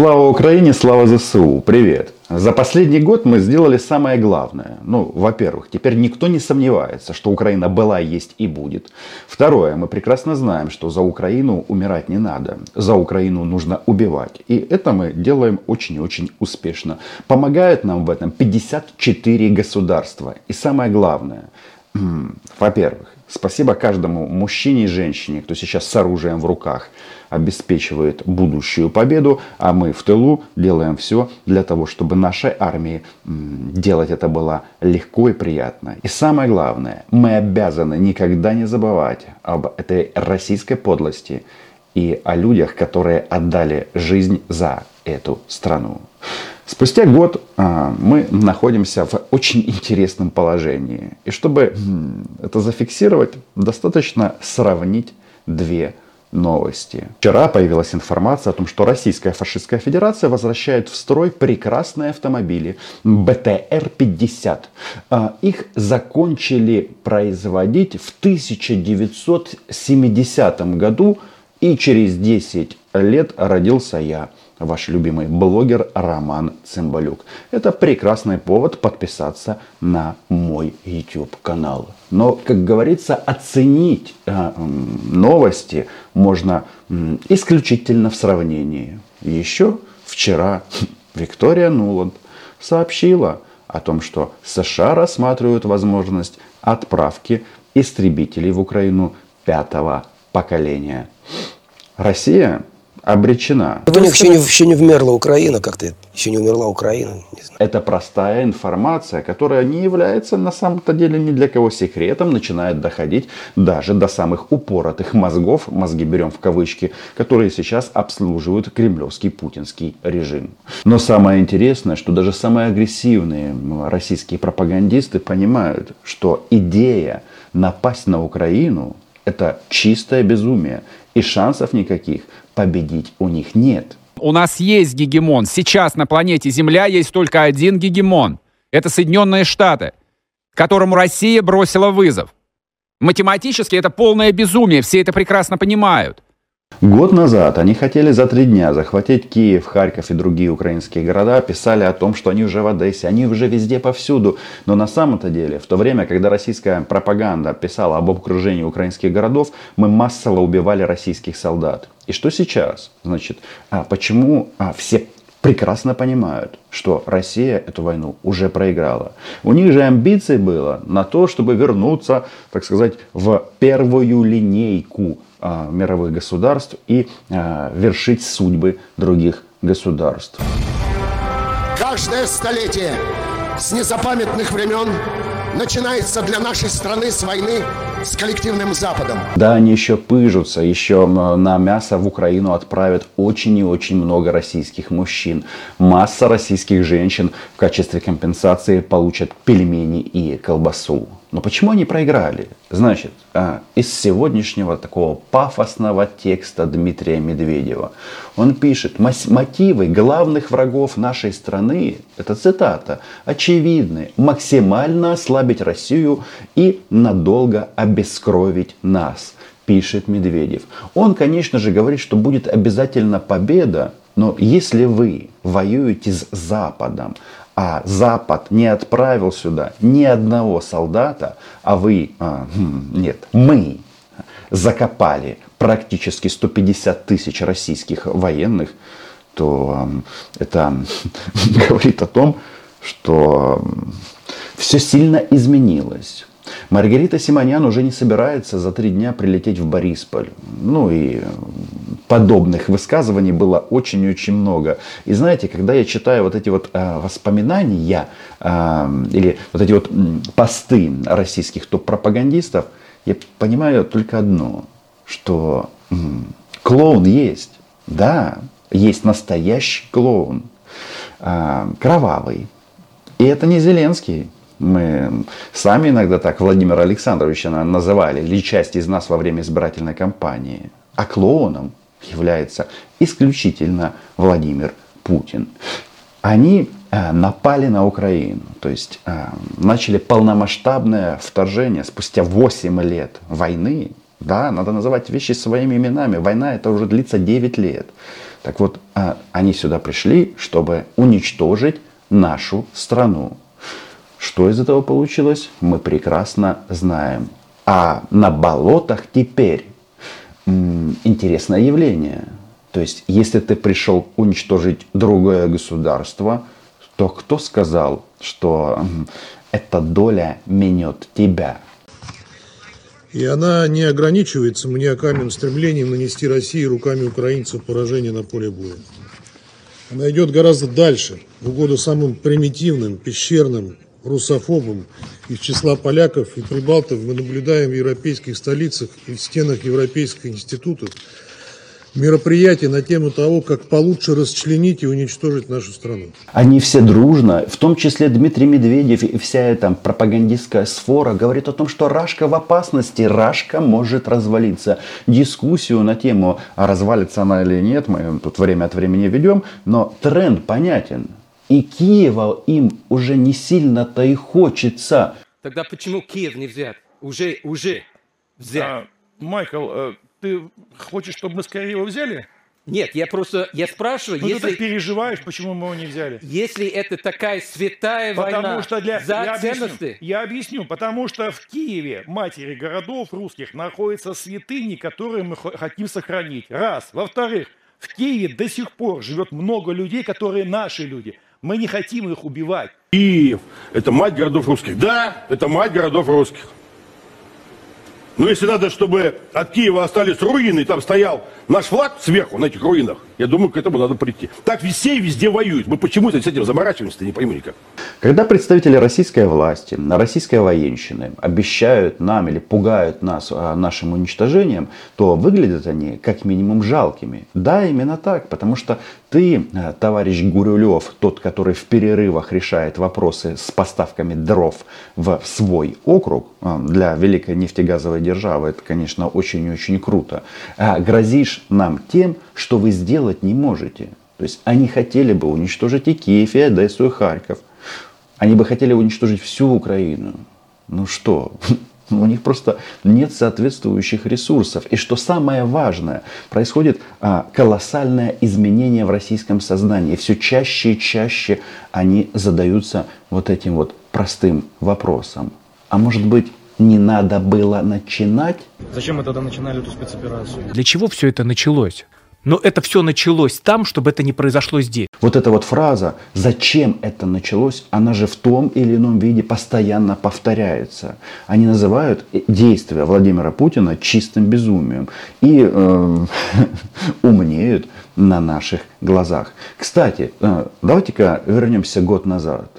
Слава Украине, слава ЗСУ, привет! За последний год мы сделали самое главное. Ну, во-первых, теперь никто не сомневается, что Украина была, есть и будет. Второе, мы прекрасно знаем, что за Украину умирать не надо. За Украину нужно убивать. И это мы делаем очень и очень успешно. Помогают нам в этом 54 государства. И самое главное, во-первых, спасибо каждому мужчине и женщине, кто сейчас с оружием в руках обеспечивает будущую победу, а мы в тылу делаем все для того, чтобы нашей армии делать это было легко и приятно. И самое главное, мы обязаны никогда не забывать об этой российской подлости и о людях, которые отдали жизнь за эту страну. Спустя год а, мы находимся в очень интересном положении. И чтобы это зафиксировать, достаточно сравнить две новости. Вчера появилась информация о том, что Российская фашистская федерация возвращает в строй прекрасные автомобили БТР-50. А, их закончили производить в 1970 году, и через 10 лет родился я ваш любимый блогер Роман Цымбалюк. Это прекрасный повод подписаться на мой YouTube канал. Но, как говорится, оценить э, новости можно э, исключительно в сравнении. Еще вчера Виктория Нуланд сообщила о том, что США рассматривают возможность отправки истребителей в Украину пятого поколения. Россия обречена. У них еще не, еще не вмерла Украина, как-то еще не умерла Украина. Не знаю. Это простая информация, которая не является на самом-то деле ни для кого секретом, начинает доходить даже до самых упоротых мозгов, мозги берем в кавычки, которые сейчас обслуживают кремлевский путинский режим. Но самое интересное, что даже самые агрессивные российские пропагандисты понимают, что идея напасть на Украину это чистое безумие. И шансов никаких победить у них нет. У нас есть гегемон. Сейчас на планете Земля есть только один гегемон. Это Соединенные Штаты, которому Россия бросила вызов. Математически это полное безумие, все это прекрасно понимают. Год назад они хотели за три дня захватить Киев, Харьков и другие украинские города, писали о том, что они уже в Одессе, они уже везде повсюду. Но на самом-то деле, в то время, когда российская пропаганда писала об окружении украинских городов, мы массово убивали российских солдат. И что сейчас? Значит, а почему а, все прекрасно понимают, что Россия эту войну уже проиграла. У них же амбиций было на то, чтобы вернуться, так сказать, в первую линейку а, мировых государств и а, вершить судьбы других государств. Каждое столетие с незапамятных времен начинается для нашей страны с войны с коллективным Западом. Да, они еще пыжутся, еще на мясо в Украину отправят очень и очень много российских мужчин. Масса российских женщин в качестве компенсации получат пельмени и колбасу. Но почему они проиграли? Значит, а, из сегодняшнего такого пафосного текста Дмитрия Медведева. Он пишет, мотивы главных врагов нашей страны, это цитата, очевидны. Максимально ослабить Россию и надолго обескровить нас, пишет Медведев. Он, конечно же, говорит, что будет обязательно победа, но если вы воюете с Западом, а Запад не отправил сюда ни одного солдата, а вы, а, хм, нет, мы закопали практически 150 тысяч российских военных, то это говорит о том, что все сильно изменилось. Маргарита Симонян уже не собирается за три дня прилететь в Борисполь. Ну и подобных высказываний было очень-очень много. И знаете, когда я читаю вот эти вот э, воспоминания э, или вот эти вот посты российских топ-пропагандистов, я понимаю только одно, что клоун есть. Да, есть настоящий клоун. Э, кровавый. И это не Зеленский. Мы сами иногда так Владимира Александровича называли, или часть из нас во время избирательной кампании. А клоуном является исключительно Владимир Путин. Они э, напали на Украину, то есть э, начали полномасштабное вторжение спустя 8 лет войны. Да, надо называть вещи своими именами. Война это уже длится 9 лет. Так вот, а, они сюда пришли, чтобы уничтожить нашу страну. Что из этого получилось, мы прекрасно знаем. А на болотах теперь интересное явление. То есть, если ты пришел уничтожить другое государство, то кто сказал, что эта доля менет тебя? И она не ограничивается маниакальным стремлением нанести России руками украинцев поражение на поле боя. Она идет гораздо дальше, в угоду самым примитивным, пещерным, русофобам из числа поляков и прибалтов мы наблюдаем в европейских столицах и в стенах европейских институтов мероприятия на тему того, как получше расчленить и уничтожить нашу страну. Они все дружно, в том числе Дмитрий Медведев и вся эта пропагандистская сфора говорит о том, что Рашка в опасности, Рашка может развалиться. Дискуссию на тему, а развалится она или нет, мы тут время от времени ведем, но тренд понятен. И Киева им уже не сильно-то и хочется. Тогда почему Киев не взят? Уже, уже взят. А, Майкл, э, ты хочешь, чтобы мы скорее его взяли? Нет, я просто, я спрашиваю, ну, если... ты переживаешь, почему мы его не взяли? Если это такая святая потому война что для... за я ценности... Объясню, я объясню, потому что в Киеве, матери городов русских, находятся святыни, которые мы хотим сохранить. Раз. Во-вторых, в Киеве до сих пор живет много людей, которые наши люди. Мы не хотим их убивать. Киев – это мать городов русских. Да, это мать городов русских. Но если надо, чтобы от Киева остались руины, и там стоял наш флаг сверху на этих руинах, я думаю, к этому надо прийти. Так все и везде воюют. Мы почему-то с этим заморачиваемся, не пойму никак. Когда представители российской власти, российской военщины обещают нам или пугают нас а, нашим уничтожением, то выглядят они как минимум жалкими. Да, именно так, потому что ты, э, товарищ Гурюлев, тот, который в перерывах решает вопросы с поставками дров в свой округ, э, для великой нефтегазовой державы это, конечно, очень-очень круто, а грозишь нам тем, что вы сделать не можете. То есть они хотели бы уничтожить и Киев, и Одессу, и Харьков. Они бы хотели уничтожить всю Украину. Ну что, у них просто нет соответствующих ресурсов. И что самое важное, происходит а, колоссальное изменение в российском сознании. Все чаще и чаще они задаются вот этим вот простым вопросом. А может быть, не надо было начинать? Зачем мы тогда начинали эту спецоперацию? Для чего все это началось? Но это все началось там, чтобы это не произошло здесь. Вот эта вот фраза «Зачем это началось?» Она же в том или ином виде постоянно повторяется. Они называют действия Владимира Путина чистым безумием. И э, умнеют на наших глазах. Кстати, э, давайте-ка вернемся год назад.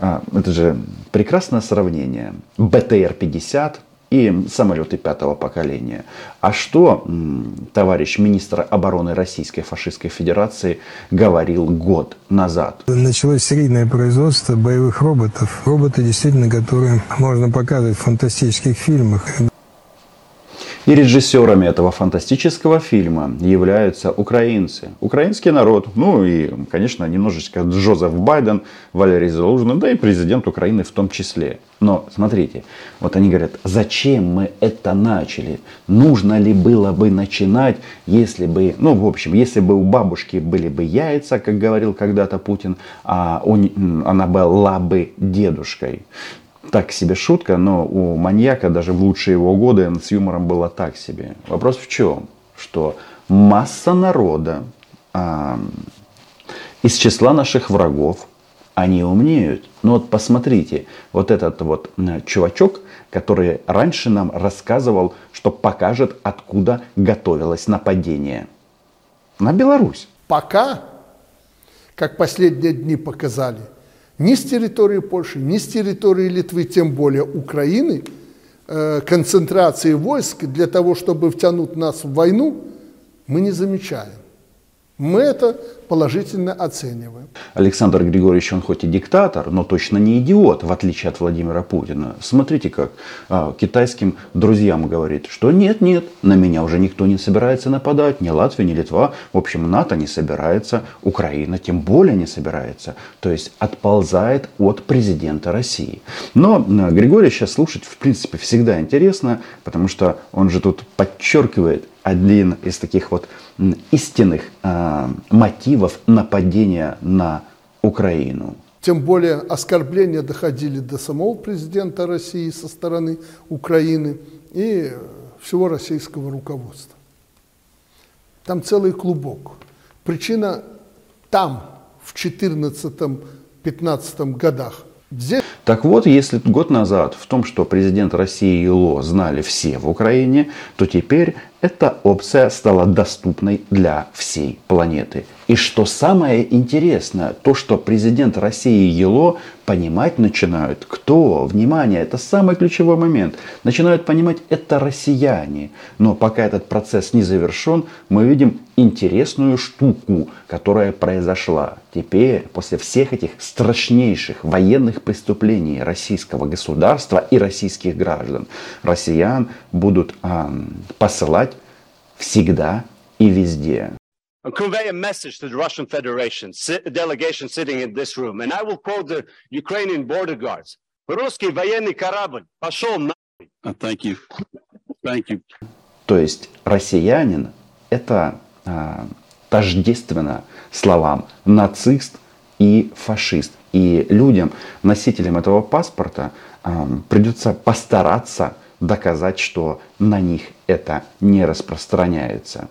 Э, это же прекрасное сравнение. БТР-50 и самолеты пятого поколения. А что товарищ министр обороны Российской фашистской федерации говорил год назад? Началось серийное производство боевых роботов. Роботы, действительно, которые можно показывать в фантастических фильмах. И режиссерами этого фантастического фильма являются украинцы. Украинский народ, ну и, конечно, немножечко Джозеф Байден, Валерий Залужный, да и президент Украины в том числе. Но смотрите, вот они говорят, зачем мы это начали? Нужно ли было бы начинать, если бы, ну, в общем, если бы у бабушки были бы яйца, как говорил когда-то Путин, а он, она была бы дедушкой так себе шутка, но у маньяка даже в лучшие его годы с юмором было так себе. Вопрос в чем? Что масса народа а, из числа наших врагов, они умнеют. Но вот посмотрите, вот этот вот чувачок, который раньше нам рассказывал, что покажет, откуда готовилось нападение. На Беларусь. Пока, как последние дни показали – ни с территории Польши, ни с территории Литвы, тем более Украины, э, концентрации войск для того, чтобы втянуть нас в войну, мы не замечаем. Мы это положительно оцениваем. Александр Григорьевич, он хоть и диктатор, но точно не идиот, в отличие от Владимира Путина. Смотрите, как а, китайским друзьям говорит, что нет, нет, на меня уже никто не собирается нападать, ни Латвия, ни Литва. В общем, НАТО не собирается, Украина тем более не собирается. То есть отползает от президента России. Но а, Григория сейчас слушать, в принципе, всегда интересно, потому что он же тут подчеркивает, один из таких вот истинных э, мотивов нападения на Украину. Тем более оскорбления доходили до самого президента России со стороны Украины и всего российского руководства. Там целый клубок. Причина там, в 2014-2015 годах. Так вот, если год назад в том, что президент России и ЛО знали все в Украине, то теперь эта опция стала доступной для всей планеты. И что самое интересное, то, что президент России ЕЛО понимать начинают, кто, внимание, это самый ключевой момент, начинают понимать это россияне. Но пока этот процесс не завершен, мы видим интересную штуку, которая произошла. Теперь, после всех этих страшнейших военных преступлений российского государства и российских граждан, россиян будут а, посылать всегда и везде. convey a message to the Russian Federation, delegation sitting in this room, and I will quote the Ukrainian border guards. Русский военный корабль пошел на... Thank you. Thank you. То есть россиянин это а, тождественно словам нацист и фашист. И людям, носителям этого паспорта, а, придется постараться доказать, что на них это не распространяется.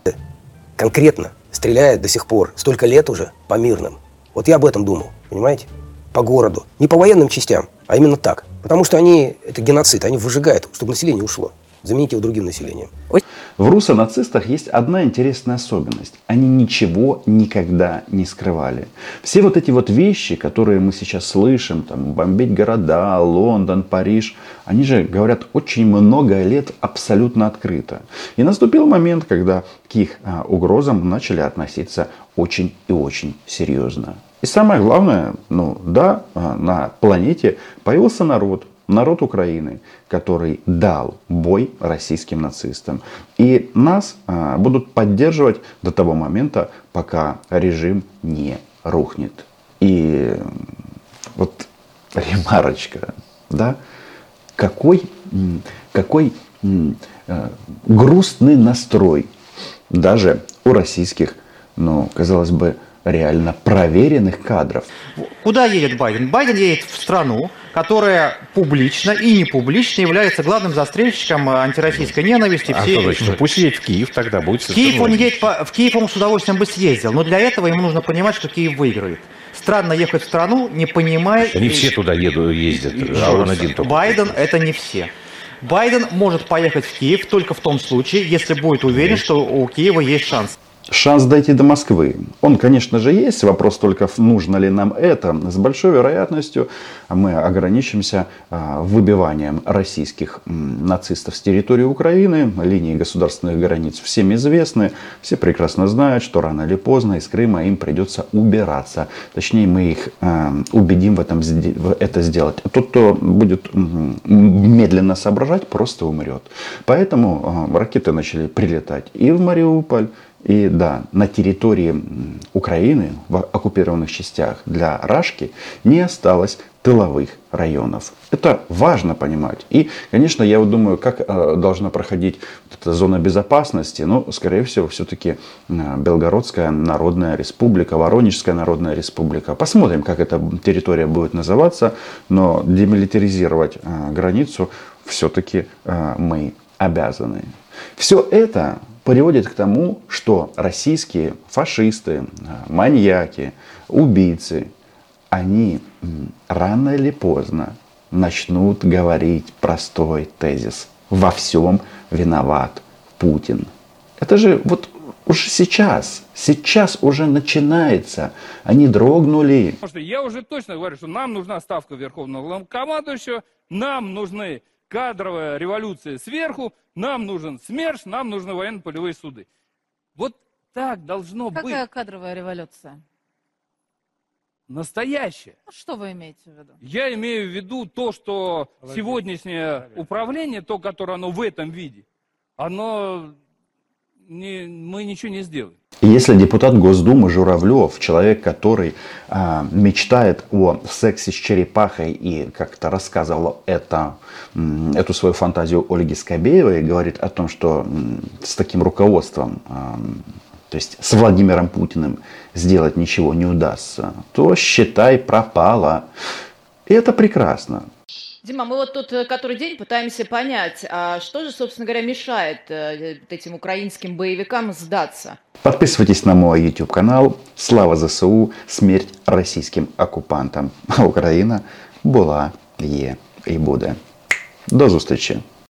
Конкретно стреляет до сих пор, столько лет уже, по мирным. Вот я об этом думал, понимаете? По городу. Не по военным частям, а именно так. Потому что они, это геноцид, они выжигают, чтобы население ушло. Замените его другим населением. В руссо-нацистах есть одна интересная особенность. Они ничего никогда не скрывали. Все вот эти вот вещи, которые мы сейчас слышим, там, бомбить города, Лондон, Париж, они же говорят очень много лет абсолютно открыто. И наступил момент, когда к их а, угрозам начали относиться очень и очень серьезно. И самое главное, ну да, а, на планете появился народ, народ Украины, который дал бой российским нацистам. И нас а, будут поддерживать до того момента, пока режим не рухнет. И вот ремарочка, да, какой, какой э, грустный настрой даже у российских, ну, казалось бы, реально проверенных кадров. Куда едет Байден? Байден едет в страну, которая публично и не публично является главным застрельщиком антироссийской ненависти. А всей... что? Ну, пусть едет в Киев, тогда будет в Киев он едет по... В Киев он с удовольствием бы съездил, но для этого ему нужно понимать, что Киев выиграет. Странно ехать в страну, не понимая... Они все туда едут, ездят, а он один только. Байден это не все. Байден может поехать в Киев только в том случае, если будет уверен, что у Киева есть шанс. Шанс дойти до Москвы. Он, конечно же, есть. Вопрос только, нужно ли нам это. С большой вероятностью мы ограничимся а, выбиванием российских нацистов с территории Украины. Линии государственных границ всем известны. Все прекрасно знают, что рано или поздно из Крыма им придется убираться. Точнее, мы их а, убедим в этом это сделать. Тот, кто будет медленно соображать, просто умрет. Поэтому а, ракеты начали прилетать и в Мариуполь, и да, на территории Украины, в оккупированных частях для Рашки не осталось тыловых районов. Это важно понимать. И, конечно, я вот думаю, как э, должна проходить эта зона безопасности. Ну, скорее всего, все-таки э, Белгородская Народная Республика, Воронежская Народная Республика. Посмотрим, как эта территория будет называться. Но демилитаризировать э, границу все-таки мы обязаны. Все это приводит к тому, что российские фашисты, маньяки, убийцы, они рано или поздно начнут говорить простой тезис. Во всем виноват Путин. Это же вот уже сейчас, сейчас уже начинается. Они дрогнули. Я уже точно говорю, что нам нужна ставка Верховного командующего, нам нужны кадровая революция сверху, нам нужен СМЕРШ, нам нужны военно-полевые суды. Вот так должно Какая быть. Какая кадровая революция? Настоящая. Ну, что вы имеете в виду? Я имею в виду то, что Владимир, сегодняшнее управление, то, которое оно в этом виде, оно не, мы ничего не сделаем. Если депутат Госдумы Журавлев, человек, который э, мечтает о сексе с черепахой и как-то рассказывал это, эту свою фантазию Ольге Скобеевой, говорит о том, что с таким руководством, э, то есть с Владимиром Путиным сделать ничего не удастся, то считай пропало. И это прекрасно. Дима, мы вот тут э, который день пытаемся понять, а что же, собственно говоря, мешает э, вот этим украинским боевикам сдаться? Подписывайтесь на мой YouTube канал. Слава ЗСУ, смерть российским оккупантам. А Україна була, є і буде. До зустрічі!